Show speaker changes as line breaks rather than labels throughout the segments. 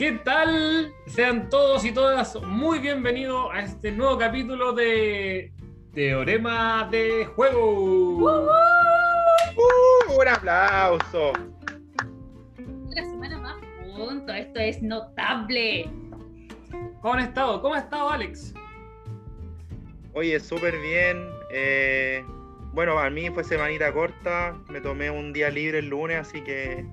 ¿Qué tal? Sean todos y todas muy bienvenidos a este nuevo capítulo de Teorema de Juego.
¡Uh! un aplauso.
Una semana más juntos, esto es notable.
¿Cómo han estado? ¿Cómo ha estado Alex?
Oye, súper bien. eh, bueno, a mí fue semanita corta. Me tomé un día libre el lunes, así que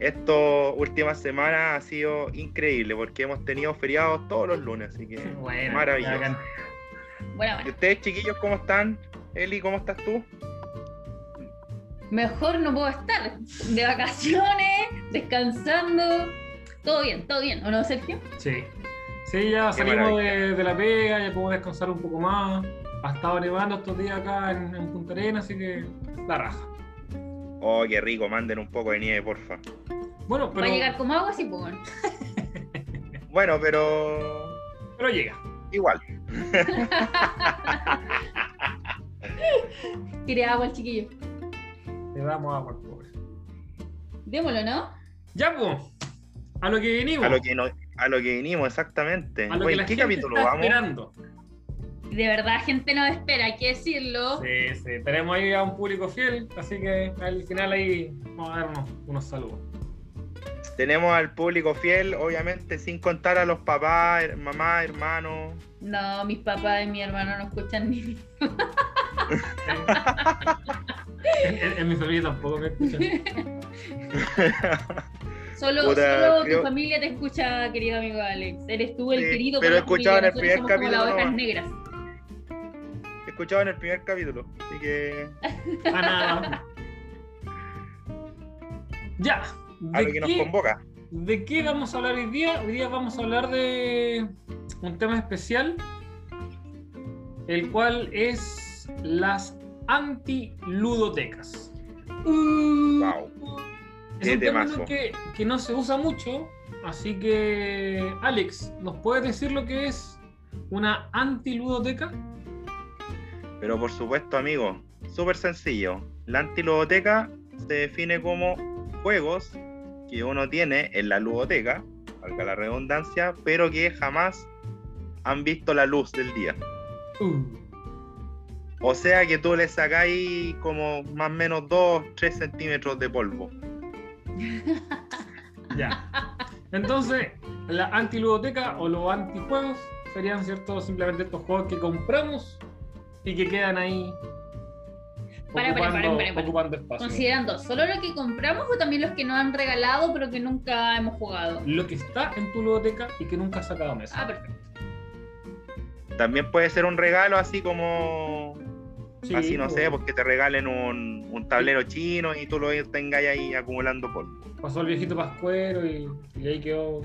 estas últimas semanas ha sido increíble porque hemos tenido feriados todos los lunes, así que
Bueno,
maravilloso.
bacán.
Bueno,
¿Y
bueno,
ustedes, chiquillos, cómo están? Eli, ¿cómo estás tú?
mejor no puedo estar. De vacaciones, descansando. Todo bien, todo bien, ¿o no, Sergio?
Sí. Sí, ya
Qué
salimos de, de la pega, ya podemos descansar un poco más. Ha estado nevando estos días acá en, en Punta Arenas, así que la raja.
Oh, qué rico, manden un poco de nieve, porfa.
Bueno, pero,
Va a llegar como agua, sí, pues. bueno.
Pero
pero llega.
igual.
Tire agua al chiquillo.
Le damos agua al pobre.
Démoslo, ¿no?
Ya, pues. A lo que venimos.
A lo que, no, a lo que vinimos, exactamente.
A lo
Oye,
que la
¿en qué
gente
capítulo
está
vamos?
esperando.
De verdad, gente nos espera, hay que decirlo.
Sí, sí, tenemos ahí a un público fiel, así que al final ahí vamos a dar unos, unos saludos.
Tenemos al público fiel, obviamente, sin contar a los papás, her- mamá, hermanos.
No, mis papás y mi hermano no escuchan ni.
En, en- en mi familia tampoco me escuchan.
Solo,
Puta,
solo
creo-
tu familia te escucha, querido amigo Alex. Eres tú el
Sí,
querido.
pero
por la
escuchaba en el primer capítulo
las ovejas negras.
Escuchado en el primer capítulo, así que
Ah, nada. Ya.
a lo
¿De
que nos
qué,
convoca.
¿De qué vamos a hablar hoy día? Hoy día vamos a hablar de un tema especial, el cual es las antiludotecas.
Wow.
Es
Qué
un término que, que no se usa mucho, así que Alex, ¿nos puedes decir lo que es una antiludoteca?
Pero por supuesto, amigo, súper sencillo. La antiludoteca se define como juegos que uno tiene en la ludoteca, valga la redundancia, pero que jamás han visto la luz del día.
Uh,
O sea que tú le sacáis como más o menos 2, 3 centímetros de polvo.
ya. Entonces, la antiludoteca o los antijuegos serían, ¿cierto? Simplemente estos juegos que compramos y que quedan ahí
Para,
ocupando,
para, para, para.
ocupando espacio.
Considerando solo lo que compramos o también los que nos han regalado pero que nunca hemos jugado.
Lo que está en tu ludoteca y que nunca has sacado a mesa.
Ah, perfecto.
También puede ser un regalo así como
Sí,
así no
pues,
sé, porque te regalen un, un tablero chino y tú lo tengáis ahí acumulando polvo.
Pasó el viejito pascuero y, y ahí quedó.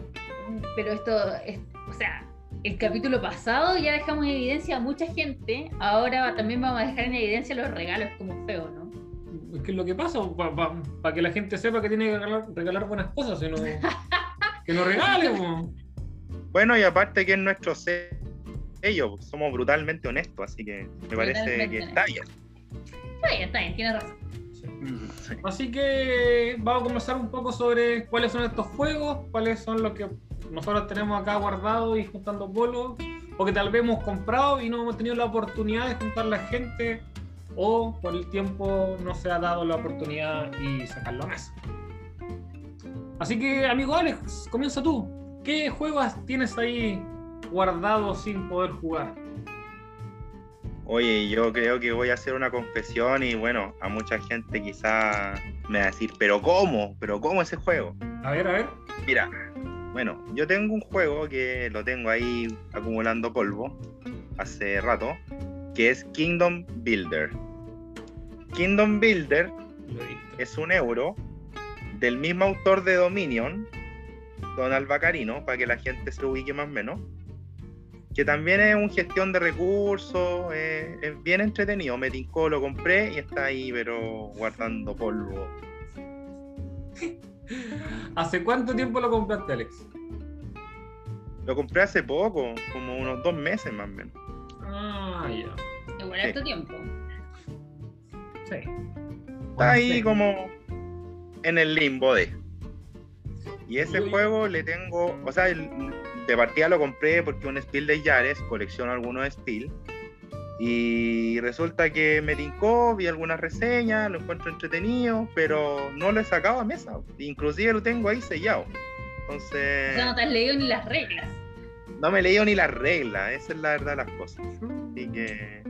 Pero esto es, o sea, el capítulo pasado ya dejamos en evidencia a mucha gente, ahora también vamos a dejar en evidencia los regalos como feo, ¿no?
¿Qué es lo que pasa? Para que la gente sepa que tiene que regalar, regalar buenas cosas, sino que no regale. po.
Bueno, y aparte que es nuestro sello, somos brutalmente honestos, así que me parece que está bien.
Está bien, está bien, tienes razón.
Sí. Así que vamos a conversar un poco sobre cuáles son estos juegos, cuáles son los que nosotros tenemos acá guardados y juntando polvo, o que tal vez hemos comprado y no hemos tenido la oportunidad de juntar la gente, o por el tiempo no se ha dado la oportunidad y sacarlo a mesa. Así que, amigo Alex, comienza tú. ¿Qué juegos tienes ahí guardados sin poder jugar?
Oye, yo creo que voy a hacer una confesión y bueno, a mucha gente quizá me va a decir, pero ¿cómo? ¿Pero cómo ese juego?
A ver, a ver.
Mira, bueno, yo tengo un juego que lo tengo ahí acumulando polvo hace rato, que es Kingdom Builder. Kingdom Builder es un euro del mismo autor de Dominion, Donald Bacarino, para que la gente se ubique más o menos, que también es un gestión de recursos, eh, es bien entretenido, me tincó, lo compré y está ahí, pero guardando polvo.
¿Hace cuánto tiempo lo compraste, Alex?
Lo compré hace poco, como unos dos meses más o menos.
Ah, ya.
Igual
Sí.
harto tiempo.
Sí.
Está ahí como en el limbo de. Y ese juego le tengo, o sea, de partida lo compré porque un Spiel de Yares, colecciono algunos Spiel. Y resulta que me tincó, vi algunas reseñas, lo encuentro entretenido, pero no lo he sacado a mesa. Inclusive lo tengo ahí sellado. Entonces.
O sea, no te has leído ni las reglas.
No me he leído ni las reglas, esa es la verdad de las cosas. Así que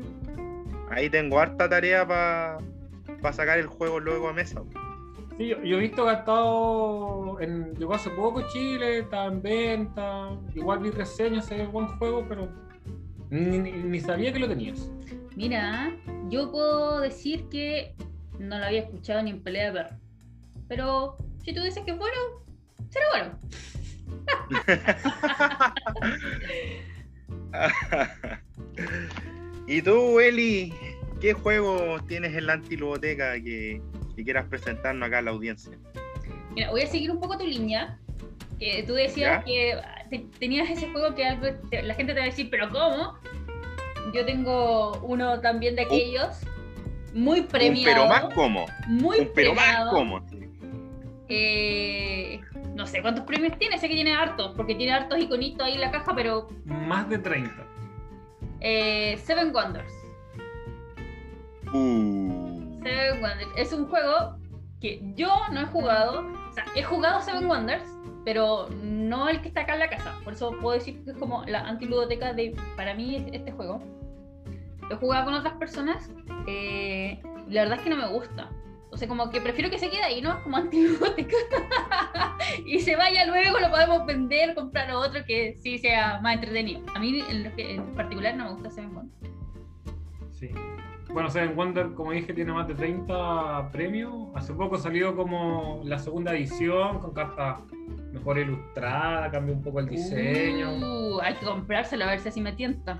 ahí tengo harta tarea para sacar el juego luego a mesa.
Sí, yo, he visto que ha estado en, llegó hace poco Chile, está en venta, igual vi reseñas, se ve buen juego, pero ni, sabía que lo tenías.
Mira, yo puedo decir que no lo había escuchado ni en pelea de perro. Pero si tú dices que es bueno, será bueno.
¿Y tú, Eli? ¿Qué juego tienes en la antiluboteca que, que quieras presentarnos acá a la audiencia?
Mira, voy a seguir un poco tu línea. Que tú decías que tenías ese juego que la gente te va a decir, pero ¿cómo? Yo tengo uno también de aquellos, muy premiado.
pero más como.
Muy
pero más como.
Eh, no sé cuántos premios tiene, sé que tiene hartos, porque tiene hartos iconitos ahí en la caja, pero.
Más de 30.
Eh, Seven Wonders.
Uh.
Seven Wonders. Es un juego que yo no he jugado. O sea, he jugado Seven Wonders, pero no el que está acá en la casa. Por eso puedo decir que es como la antiludoteca de, para mí, este juego. Lo he jugado con otras personas. Eh, la verdad es que no me gusta. O sea, como que prefiero que se quede ahí, ¿no? Como antibiótica. y se vaya luego, lo podemos vender, comprar otro que sí sea más entretenido. A mí en, particular no me gusta Seven Wonder.
Sí. Bueno, Seven Wonder, como dije, tiene más de 30 premios. Hace poco salió como la segunda edición con carta mejor ilustrada, cambió un poco el diseño.
Uh, hay que comprárselo a ver si así me tienta.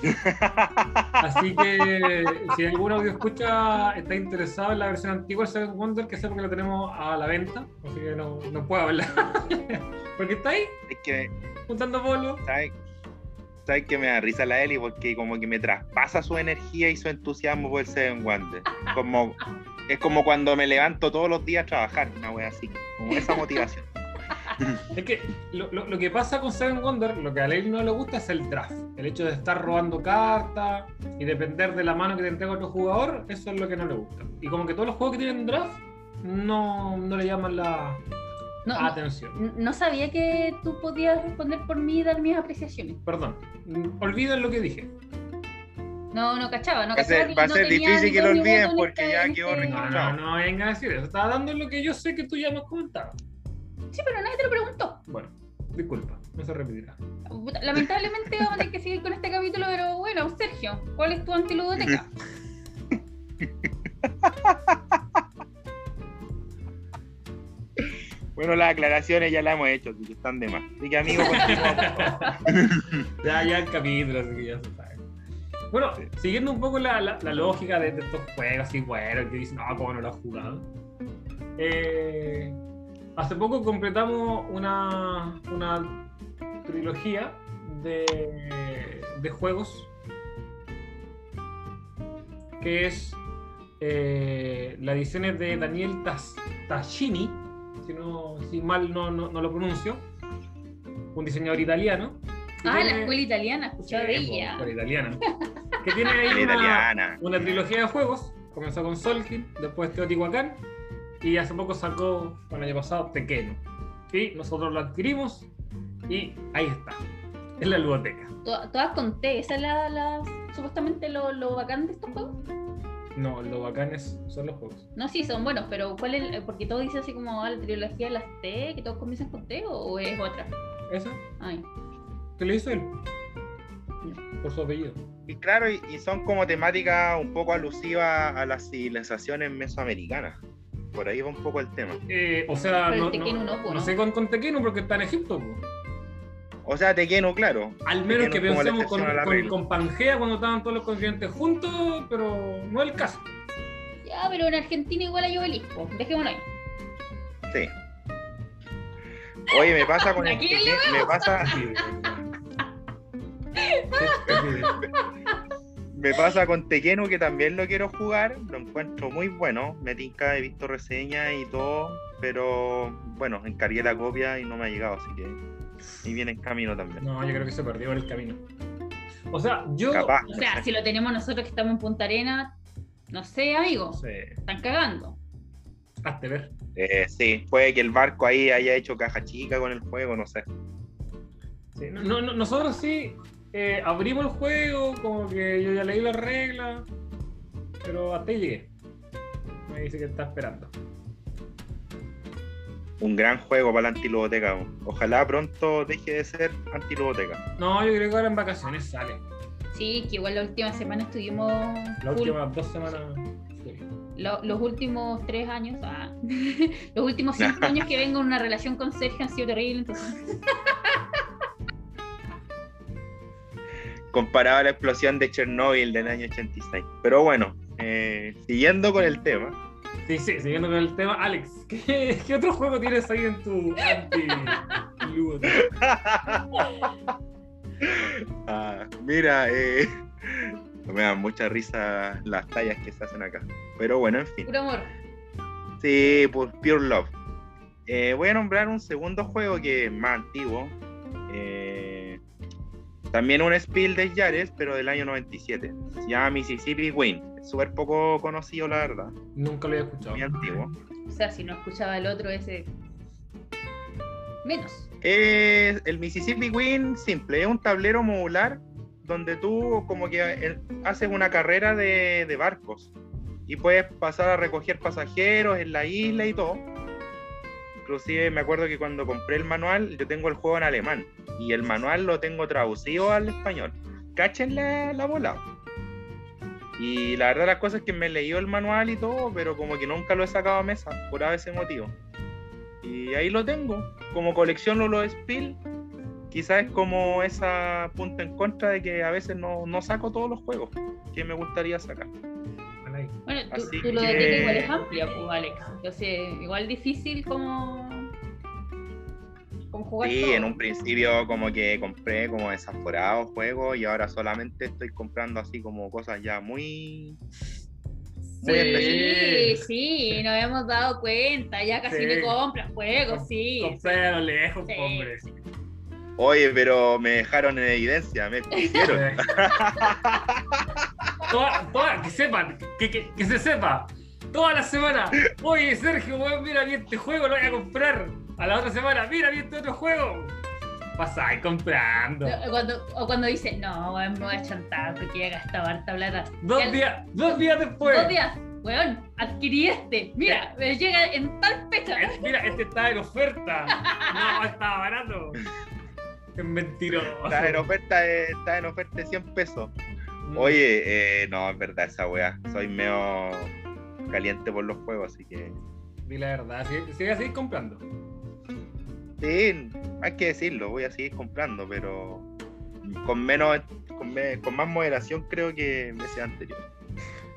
Así que si algún audio escucha está interesado en la versión antigua de Seven Wonder, que sepa que la tenemos a la venta, así que no, no puedo hablar. porque está ahí,
es que,
juntando polvo.
¿sabes? ¿Sabes que me da risa la Eli? Porque como que me traspasa su energía y su entusiasmo por el Seven Wonder. Como, es como cuando me levanto todos los días a trabajar, una wea así, como esa motivación.
es que lo, lo, que pasa con Seven Wonder, lo que a Leil no le gusta es el draft. El hecho de estar robando cartas y depender de la mano que te entrega otro jugador, eso es lo que no le gusta. Y como que todos los juegos que tienen draft no, no le llaman la atención.
No, sabía que tú podías responder por mí y dar mis apreciaciones.
Perdón, olviden lo que dije.
No, no cachaba, no
cachaba. Va a ser, difícil que lo olviden porque ya quedó
este No, no, no, venga a decir eso. Estaba dando lo que yo sé que tú ya me has comentado.
Sí, pero nadie te lo preguntó.
Bueno, disculpa, no se repetirá.
Lamentablemente vamos a tener que seguir con este capítulo, pero bueno, Sergio, ¿cuál es tu antiludoteca?
Bueno, las aclaraciones ya las hemos hecho, así que están de más. Así que, amigo,
ya, ya el capítulo, así que ya se sabe. Bueno, siguiendo un poco la, la, lógica de, estos juegos, así, bueno, que dicen, no, ¿cómo no lo has jugado? Eh, Hace poco completamos una, una trilogía de, de juegos que es eh, la edición es de Daniel Tascini, si, no, si mal no, no, lo pronuncio, un diseñador italiano.
Ah, la escuela italiana, escuchado de ella. La
escuela italiana. Que tiene ahí una, una, trilogía de juegos. Comenzó con Solkin, después Teotihuacán y hace poco sacó, el año pasado, Tequeno. Y nosotros lo adquirimos y ahí está, en la ludoteca.
¿Todas con T? ¿Esa es la, supuestamente lo, lo, bacán de estos juegos?
No, lo bacanes son los juegos.
No, sí, son buenos, pero ¿cuál es? Porque todo dice así como ah, la trilogía de las T, que todos comienzan con T, o es otra?
¿Esa?
Ay.
¿Qué le hizo él? Por su apellido.
Y claro, y, y son como temáticas un poco alusivas a las civilizaciones mesoamericanas por ahí va un poco el tema.
Eh, o sea, no, no, sé con, con Tequeno porque está en Egipto.
O sea, Tequeno, claro.
Al menos que pensemos con, con, Pangea cuando estaban todos los continentes juntos, pero no es el caso.
Ya, pero en Argentina igual hay obelisco. Dejémoslo ahí.
Sí. Oye, me pasa con el. Me pasa. Me pasa con Tequeno que también lo quiero jugar, lo encuentro muy bueno. Me tinca, he visto reseñas y todo, pero bueno, encargué la copia y no me ha llegado, así que y viene en camino también.
No, yo creo que se perdió el camino. O sea, yo.
Capaz.
O sea, si lo tenemos nosotros que estamos en Punta Arena, no sé, amigo.
Sí.
Están cagando.
Hazte ver.
Eh, sí, puede que el barco ahí haya hecho caja chica con el juego, no sé.
Sí, no- no- nosotros sí eh, abrimos el juego, como que yo ya leí las reglas, pero hasta ahí llegué. Me dice que está esperando.
Un gran juego para la antiludoteca. Ojalá pronto deje de ser antiludoteca.
No, yo creo que ahora en vacaciones sale.
Sí, que igual la última semana estuvimos
Las últimas dos semanas. sí.
Lo- los últimos tres años, ah, los últimos cinco años que vengo en una relación con Sergio han sido terribles, entonces
Comparado a la explosión de Chernobyl del año 86. Pero bueno, eh, siguiendo con el tema.
Sí, sí, siguiendo con el tema, Alex, ¿qué, qué otro juego tienes ahí en tu anti
Ah, mira, eh, me dan mucha risa las tallas que se hacen acá. Pero bueno, en fin.
puro amor.
Sí, pues Pure Love. Eh, voy a nombrar un segundo juego que es más antiguo. Eh, también un Spiel de Yares, pero del año 97. Se llama Mississippi Win. Es súper poco conocido, la verdad.
Nunca lo había escuchado.
Muy antiguo.
O sea, si no escuchaba el otro, ese. Menos.
Eh, el Mississippi Win, simple, es un tablero modular donde tú como que eh, haces una carrera de, de barcos y puedes pasar a recoger pasajeros en la isla y todo. Inclusive me acuerdo que cuando compré el manual, yo tengo el juego en alemán y el manual lo tengo traducido al español. Cachen la, la bola. Y la verdad las cosas es que me he leído el manual y todo, pero como que nunca lo he sacado a mesa por ese motivo. Y ahí lo tengo. Como colecciono los Spiel, quizás es como esa punta en contra de que a veces no, no saco todos los juegos que me gustaría sacar.
Bueno, ahí.
Bueno, tú,
Así
tú lo
que-
de ti igual es amplia, pues, Alex. Entonces, igual difícil como. como jugar
Sí,
todo.
en un principio como que compré como desaforados juegos y ahora solamente estoy comprando así como cosas ya muy... muy
Sí.
específicas.
Sí, sí, nos hemos dado cuenta. Ya casi
Sí.
no compras juegos, sí.
Compré a lo lejos,
Sí,
hombre.
sí.
Oye, pero me dejaron en evidencia, me pusieron.
Eh. Toda- toda- que sepan, que, que- que se sepa. Toda la semana, oye Sergio, weón, mira bien este juego, lo voy a comprar. A la otra semana, mira bien este otro juego. Pasáis comprando.
O Cuando, o cuando dice, no, weón, me voy a chantar porque ya gastado harta plata.
Dos
Ya-
días, dos días después.
Dos días, weón, adquirí este. Mira, me llega en tal fecha.
Eh, Mira, este está en oferta. No, estaba barato. Es mentiroso.
Está en oferta, de- está en oferta de 100 pesos. Oye, eh, no, es verdad esa wea. Soy medio caliente por los juegos, así que...
Di la verdad, sigue, sigue a seguir comprando.
Sí, hay que decirlo, voy a seguir comprando, pero con menos, con, me- con más moderación creo que meses anteriores.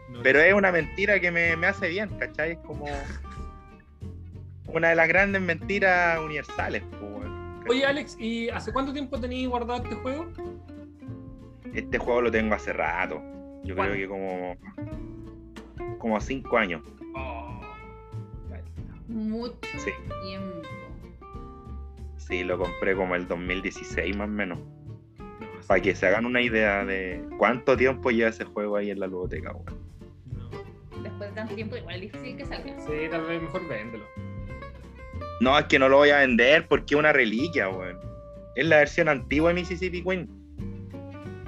No,
Pero es una mentira que me, me hace bien, ¿cachai? Es como una de las grandes mentiras universales. weón.
Oye, Alex, ¿y hace cuánto tiempo tenías guardado este juego?
Este juego lo tengo hace rato. Yo creo que como como cinco años.
Oh,
Mucho
Sí.
tiempo.
Sí, lo compré como el 2016 más o menos.
no,
Para que se hagan una idea de cuánto tiempo lleva ese juego ahí en la ludoteca, weón.
no.
Después de tanto tiempo, igual es difícil que salga.
Sí, tal vez mejor véndelo.
No, es que no lo voy a vender porque es una reliquia, weón. Es la versión antigua de Mississippi Queen.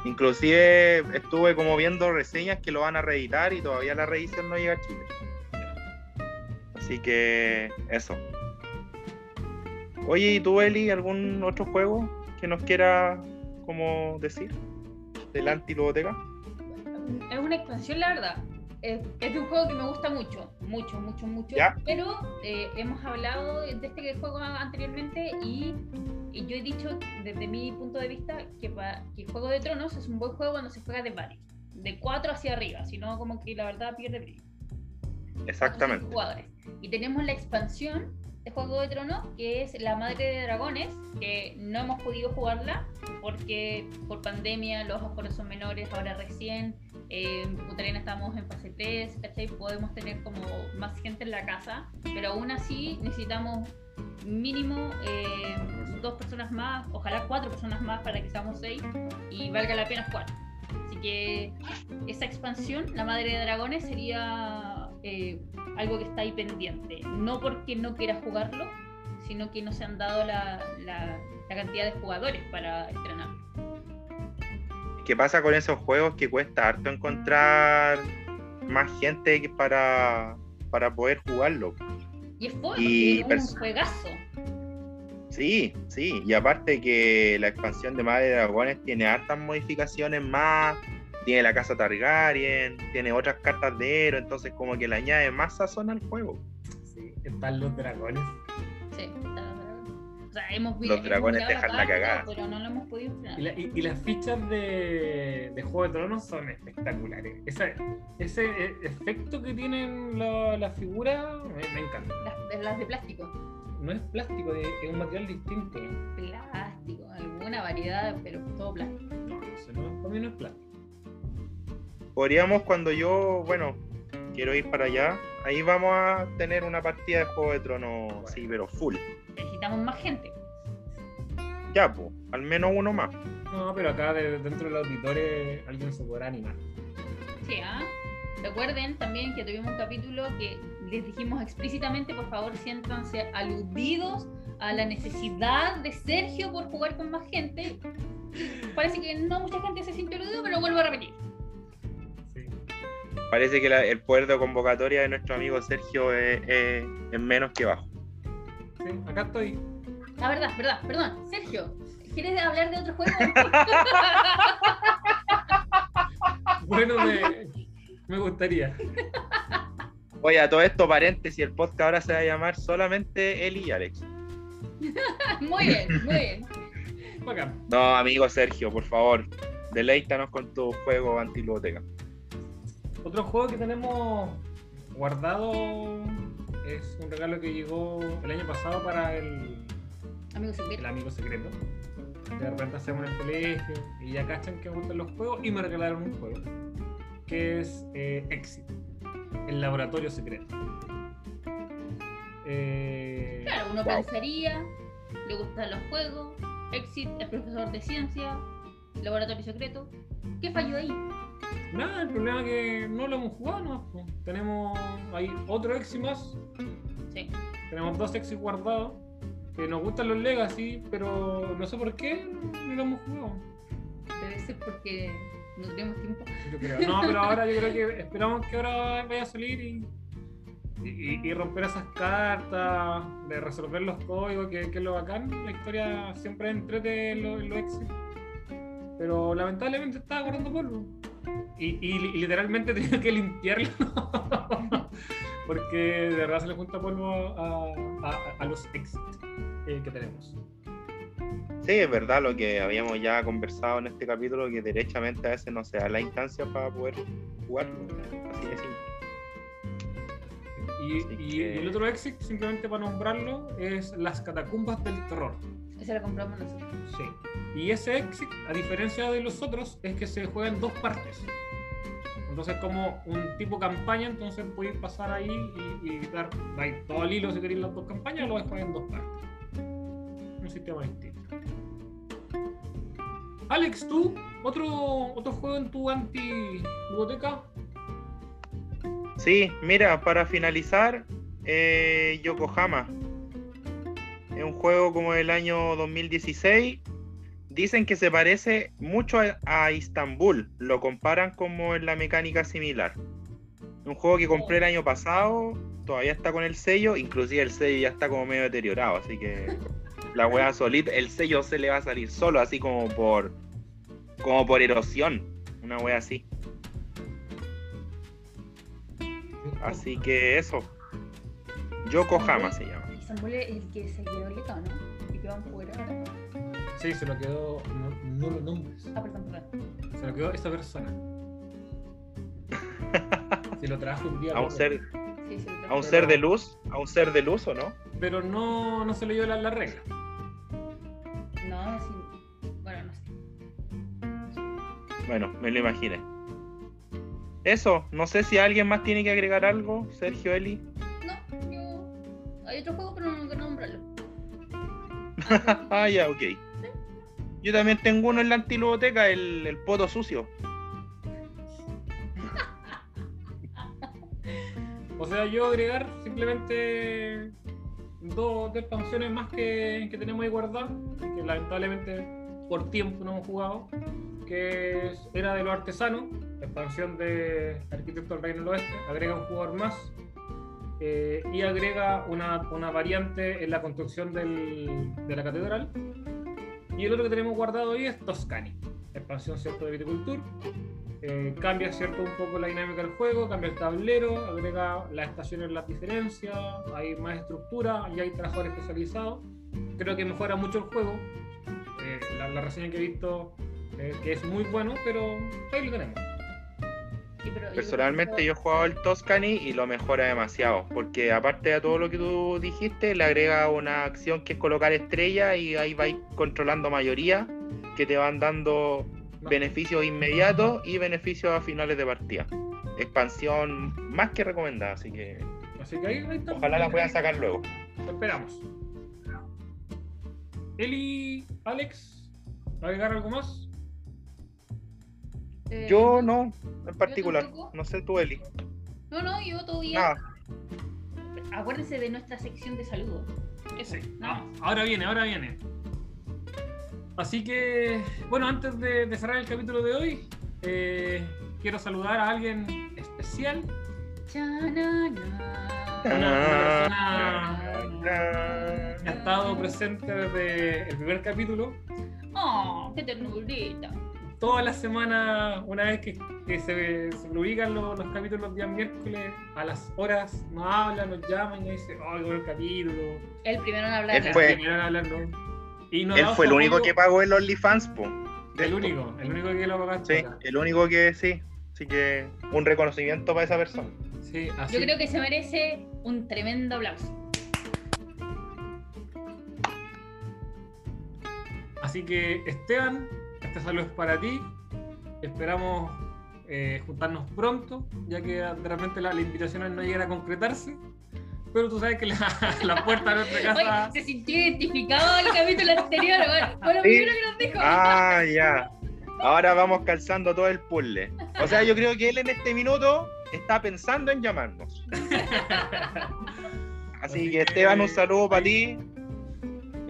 Inclusive estuve como viendo reseñas que lo van a reeditar y todavía la reedición no llega a Chile. Así que eso. Oye, ¿y tú, Eli, algún otro juego que nos quiera como decir del anti-ludoteca?
Es una expansión, la verdad. Es, es de un juego que me gusta mucho, mucho, mucho, mucho.
Ya.
Pero eh, hemos hablado de este juego anteriormente y, y yo he dicho desde mi punto de vista que, pa- que Juego de Tronos es un buen juego cuando se juega de varios, de 4 hacia arriba, si no como que la verdad pierde brillo. cuatro
Exactamente.
jugadores. Y tenemos la expansión de Juego de Tronos, que es la Madre de Dragones, que no hemos podido jugarla porque por pandemia los aforos son menores, ahora recién Eh, en estamos en fase 3, ¿cachai? Podemos tener como más gente en la casa, pero aún así necesitamos mínimo eh, dos personas más, ojalá cuatro personas más para que seamos seis y valga la pena jugar. Así que esa expansión, la Madre de Dragones, sería eh, algo que está ahí pendiente. No porque no quieras jugarlo, sino que no se han dado la, cantidad de jugadores para estrenar.
¿Qué pasa con esos juegos que cuesta harto encontrar más gente para, para poder jugarlo?
Y es fue,
Y
un juegazo.
Sí, sí, y aparte que la expansión de Madre de Dragones tiene hartas modificaciones más, tiene la casa Targaryen, tiene otras cartas de héroe, entonces como que le añade más sazón al juego.
Sí, están los dragones.
Sí, está. O sea, hemos
Los
hemos
dragones dejan la cagada.
Pero no lo hemos podido.
Y, la- y- y las fichas de, de Juego de Tronos son espectaculares. Ese eh, efecto que tienen la- las figuras me, me encanta.
Las, de- las de plástico.
No es plástico, es es un material distinto.
Plástico, alguna variedad, pero todo plástico.
No, sé, no, para mí no es plástico.
Podríamos cuando yo, bueno, quiero ir para allá, ahí vamos a tener una partida de Juego de Tronos, sí, pero full.
Necesitamos más gente.
Ya, pues, al menos uno más.
No, pero acá de- dentro del auditorio alguien se podrá animar.
Sí, ¿ah? Recuerden también que tuvimos un capítulo que les dijimos explícitamente, por favor, siéntanse aludidos a la necesidad de Sergio por jugar con más gente. Parece que no mucha gente se sintió aludido, pero vuelvo a repetir.
Parece que la- el poder de convocatoria de nuestro amigo Sergio es, es- es menos que bajo.
Sí, acá estoy.
La verdad, verdad, perdón. Sergio, ¿quieres hablar de otro juego?
Bueno, me, me gustaría.
Oye, a todo esto, paréntesis, el podcast ahora se va a llamar solamente él y Alex.
muy bien, muy bien.
Bacán.
No, amigo Sergio, por favor, deleítanos con tu juego antiludoteca.
Otro juego que tenemos guardado es un regalo que llegó el año pasado para el,
Amigo
el
secreto.
amigo secreto. De repente hacemos el colegio y ya cachan que me gustan los juegos y me regalaron un juego que es eh, Exit, el laboratorio secreto. Eh,
Claro, uno
Wow.
pensaría, le gustan los juegos, Exit es profesor de ciencia, laboratorio secreto. ¿Qué falló ahí?
Nada, el problema es que no lo hemos jugado, ¿no? Tenemos ahí otro Exit más,
Sí.
tenemos dos Exit guardados, que nos gustan los Legacy, pero no sé por qué no lo hemos jugado.
Debe ser porque no tenemos tiempo.
Yo creo. No, pero ahora yo creo que esperamos que ahora vaya a salir y, y, y romper esas cartas, de resolver los códigos, que, que es lo bacán. La historia siempre entrete en los lo Exit. Pero lamentablemente estaba guardando polvo. Y, y- y literalmente tenido que limpiarlo. Porque de verdad se le junta polvo a, a- a los Exit eh, que tenemos.
Sí, es verdad lo que habíamos ya conversado en este capítulo, que derechamente a veces no se da la instancia para poder jugarlo. Así de simple.
Y,
Así
y-
que-
y el otro exit, simplemente para nombrarlo, es Las Catacumbas del Terror.
Ese lo compramos nosotros.
Sí. Y ese exit, a diferencia de los otros, es que se juega en dos partes. Entonces, como un tipo campaña, entonces podéis pasar ahí y, y todo el hilo si queréis las dos campañas, lo vais a jugar en dos partes. Un sistema distinto. Alex, ¿tú? ¿Otro, otro juego en tu anti-biblioteca?
Sí, mira, para finalizar, eh, Yokohama. Es un juego como del año 2016. Dicen que se parece mucho a, a Istanbul. Lo comparan como en la mecánica similar. Un juego que compré el año pasado. Todavía está con el sello. Inclusive el sello ya está como medio deteriorado. Así que la wea solita. El sello se le va a salir solo. Así como por. Como por erosión. Una wea así. Así que eso. Yokohama se llama.
Es el que se quedó leto, ¿no? El que van fuera.
Sí, se lo quedó. No, no lo nombres.
Ah, perdón, perdón.
Se lo quedó esta persona. Se lo trajo un día.
A un ser,
Sí, sí,
a un ser de luz, a un ser de luz o no?
Pero no, no se leyó la, la regla.
No, sí. Bueno, no sé.
Bueno, me lo imaginé. Eso, no sé si alguien más tiene que agregar algo, Sergio, Eli.
Otro juego, pero no quiero nombrarlo.
ah, ya, ok. Yo también tengo uno en la antiludoteca, el, el poto sucio.
O sea, yo agregar simplemente dos, dos expansiones más que, que tenemos ahí guardadas, que lamentablemente por tiempo no hemos jugado, que es- era de los artesanos, expansión de Arquitecto del Reino del Oeste, agrega un jugador más eh, y agrega una, una variante en la construcción del- de la catedral. Y el otro que tenemos guardado ahí es Toscani, expansión cierto de viticultura. Eh, cambia cierto un poco la dinámica del juego, cambia el tablero, agrega las estaciones, las diferencias, hay más estructura y hay trabajadores especializados. Creo que mejora mucho el juego. Eh, la, la reseña que he visto eh, que es muy bueno, pero ahí lo tenemos.
Sí, pero yo
Personalmente yo he jugado el Toscani y lo mejora demasiado, porque aparte de todo lo que tú dijiste, le agrega una acción que es colocar estrellas y ahí vais controlando mayoría que te van dando beneficios inmediatos y beneficios a finales de partida. Expansión más que recomendada, así que
Así que ahí, ahí está.
ojalá la puedan sacar luego.
Lo esperamos. Eli, Alex, ¿agregar algo más?
Eh,
Yo no, en particular. No sé tú, Eli.
No, no, yo.
Nada.
Acuérdense de nuestra sección de saludos. Eso, nada
Ah,
más.
ahora viene, ahora viene. Así que, bueno, antes de, de cerrar el capítulo de hoy, eh, quiero saludar a alguien especial. Ha estado presente desde el primer capítulo.
Oh, qué ternurita.
Toda la semana, una vez que, que se, se publican los, los capítulos los días miércoles, a las horas nos habla, nos llama y nos dice, oh, qué buen capítulo.
El primero en hablar.
Él fue-
el primero en hablarlo. Y nos
Él fue el único que pagó el OnlyFans, po.
El
esto.
único, el único que lo pagaste.
Sí, el único que sí. Así que un reconocimiento para esa persona.
Sí, así.
Yo creo que se merece un tremendo aplauso.
Así que, Esteban, este saludo es para ti. Esperamos eh, juntarnos pronto, ya que de repente la, la invitación no llegará a concretarse. Pero tú sabes que la, la puerta de nuestra casa.
Oye, se sintió identificado el capítulo anterior. lo primero que nos dijo.
Ah, ya. Ahora vamos calzando todo el puzzle. O sea, yo creo que él en este minuto está pensando en llamarnos. Así,
Así
que
que-
Esteban, un saludo para ti.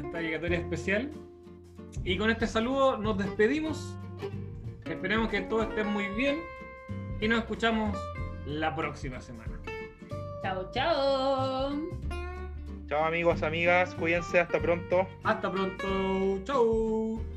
esta dedicatoria especial. Y con este saludo nos despedimos. Esperemos que todos estén muy bien. Y nos escuchamos la próxima semana.
Chao, chao.
Chao amigos, amigas, cuídense, hasta pronto.
Hasta pronto. Chau.